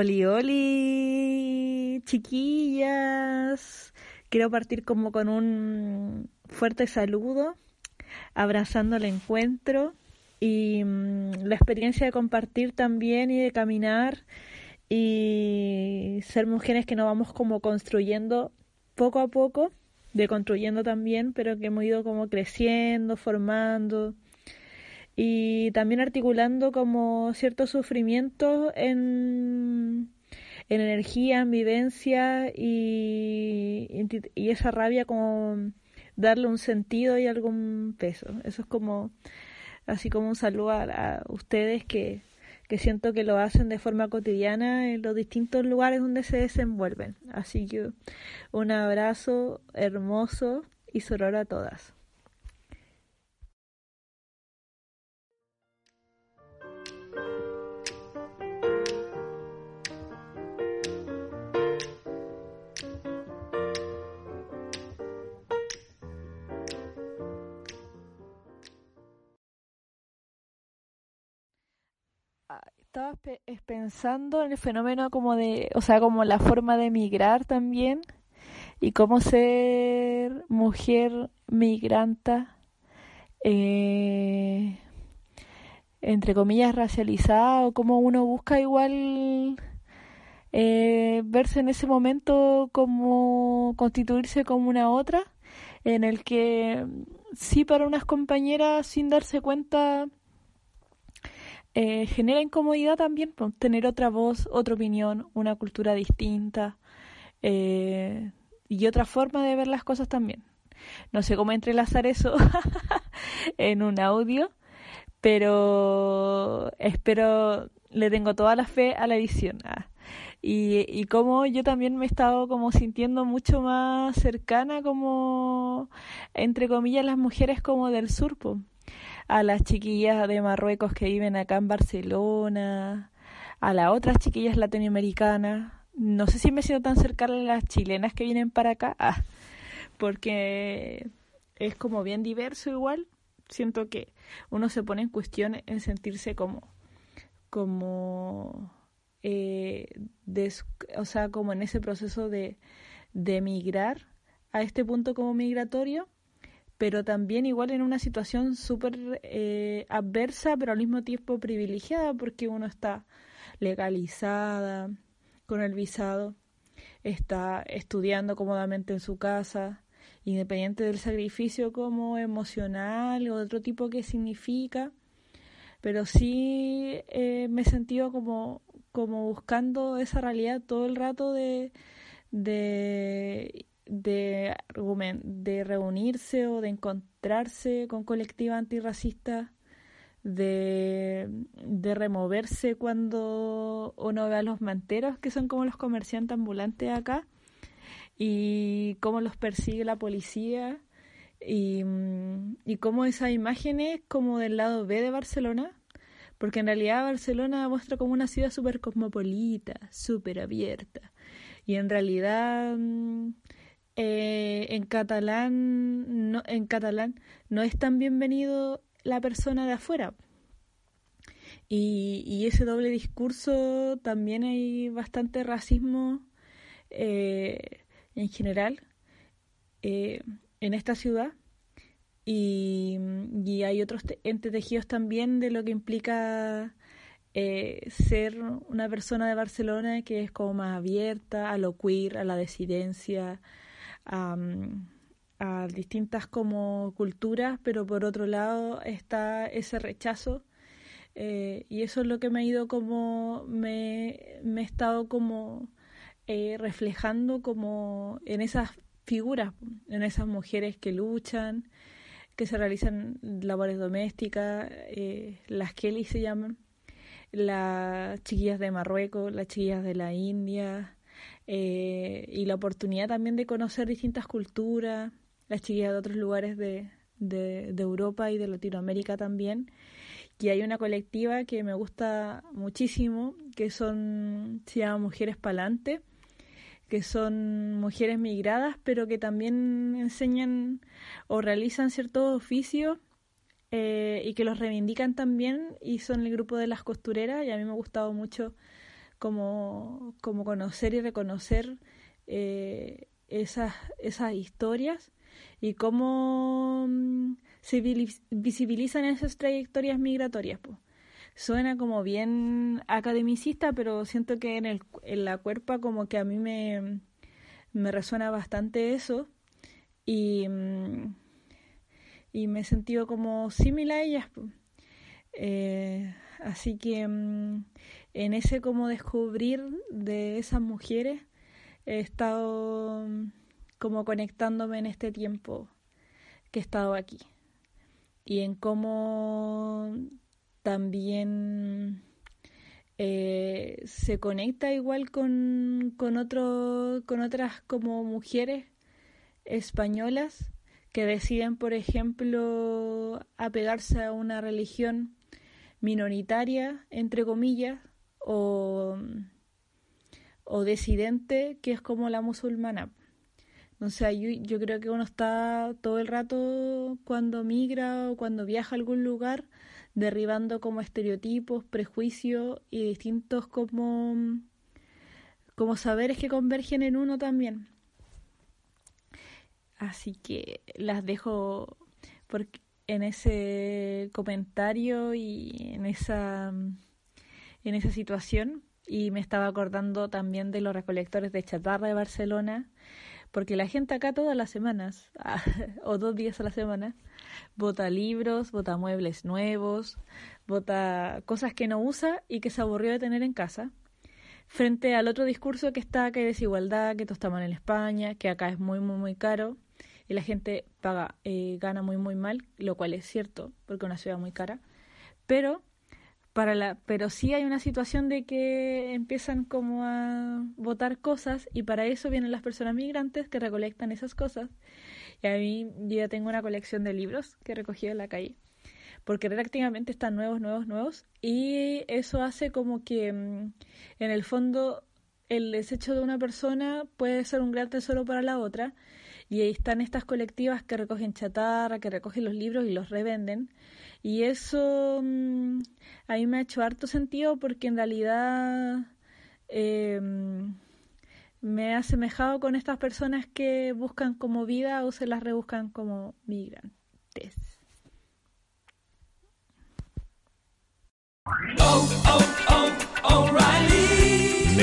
Oli, oli, chiquillas. Quiero partir como con un fuerte saludo, abrazando el encuentro y mm, la experiencia de compartir también y de caminar y ser mujeres que nos vamos como construyendo poco a poco, de construyendo también, pero que hemos ido como creciendo, formando y también articulando como ciertos sufrimientos en, en energía, en vivencia y, y esa rabia como darle un sentido y algún peso. Eso es como así como un saludo a, a ustedes que, que siento que lo hacen de forma cotidiana en los distintos lugares donde se desenvuelven. Así que un abrazo hermoso y soror a todas. Estaba pensando en el fenómeno como de, o sea, como la forma de migrar también y cómo ser mujer migranta, eh, entre comillas, racializada o cómo uno busca igual eh, verse en ese momento como constituirse como una otra, en el que sí para unas compañeras sin darse cuenta eh, genera incomodidad también tener otra voz, otra opinión, una cultura distinta eh, y otra forma de ver las cosas también. No sé cómo entrelazar eso en un audio, pero espero, le tengo toda la fe a la edición. Ah. Y, y como yo también me he estado como sintiendo mucho más cercana como, entre comillas, las mujeres como del sur, pues a las chiquillas de Marruecos que viven acá en Barcelona, a las otras chiquillas latinoamericanas. No sé si me siento tan cercana a las chilenas que vienen para acá, ah, porque es como bien diverso igual. Siento que uno se pone en cuestión en sentirse como, como, eh, o sea, como en ese proceso de, de emigrar a este punto como migratorio pero también igual en una situación súper eh, adversa, pero al mismo tiempo privilegiada, porque uno está legalizada con el visado, está estudiando cómodamente en su casa, independiente del sacrificio como emocional o otro tipo que significa, pero sí eh, me he sentido como, como buscando esa realidad todo el rato de, de de, de reunirse o de encontrarse con colectiva antirracista, de, de removerse cuando uno ve a los manteros, que son como los comerciantes ambulantes acá, y cómo los persigue la policía, y, y cómo esas imágenes como del lado B de Barcelona, porque en realidad Barcelona muestra como una ciudad súper cosmopolita, súper abierta, y en realidad eh, en catalán no, en catalán no es tan bienvenido la persona de afuera. Y, ese doble discurso también hay bastante racismo eh, en general eh, en esta ciudad. Y, y hay otros entretejidos también de lo que implica ser una persona de Barcelona que es como más abierta a lo queer, a la disidencia, a, distintas como culturas, pero por otro lado está ese rechazo. Eh, y eso es lo que me ha ido como, me, me he estado como eh, reflejando como en esas figuras, en esas mujeres que luchan, que se realizan labores domésticas, eh, las Kelly se llaman, las chiquillas de Marruecos, las chiquillas de la India, eh, y la oportunidad también de conocer distintas culturas, las chiquillas de otros lugares de, de, Europa y de Latinoamérica también. Y hay una colectiva que me gusta muchísimo, que son, se llama Mujeres Palante, que son mujeres migradas, pero que también enseñan o realizan ciertos oficios eh, y que los reivindican también y son el grupo de las costureras y a mí me ha gustado mucho como, como conocer y reconocer eh, esas, esas historias y cómo mm, se visibilizan esas trayectorias migratorias. Pues suena como bien academicista, pero siento que en, el, en la cuerpa como que a mí me, me resuena bastante eso y, mm, y me he sentido como similar a ellas. Eh, así que mm, en ese como descubrir de esas mujeres he estado mm, como conectándome en este tiempo que he estado aquí. Y en cómo también eh, se conecta igual con, con, con otras como mujeres españolas que deciden, por ejemplo, apegarse a una religión minoritaria, entre comillas, o, o que es como la musulmana. Sea, yo, yo creo que uno está todo el rato cuando migra o cuando viaja a algún lugar derribando como estereotipos, prejuicios y distintos como, como saberes que convergen en uno también. Así que las dejo porque en ese comentario y en esa en esa situación y me estaba acordando también de los recolectores de chatarra de Barcelona porque la gente acá todas las semanas o dos días a la semana Vota libros, vota muebles nuevos, vota cosas que no usa y que se aburrió de tener en casa. Frente al otro discurso que está, que hay desigualdad, que mal en España, que acá es muy, muy, muy caro y la gente paga, eh, gana muy, muy mal, lo cual es cierto, porque es una ciudad muy cara. Pero para la, pero sí hay una situación de que empiezan como a votar cosas y para eso vienen las personas migrantes que recolectan esas cosas. Y a mí yo ya tengo una colección de libros que he recogido en la calle, porque prácticamente están nuevos, nuevos, nuevos, y eso hace como que mm, en el fondo el desecho de una persona puede ser un gran tesoro para la otra, y ahí están estas colectivas que recogen chatarra, que recogen los libros y los revenden, y eso mm, a mí me ha hecho harto sentido porque en realidad... Eh, me he asemejado con estas personas que buscan como vida o se las rebuscan como migrantes.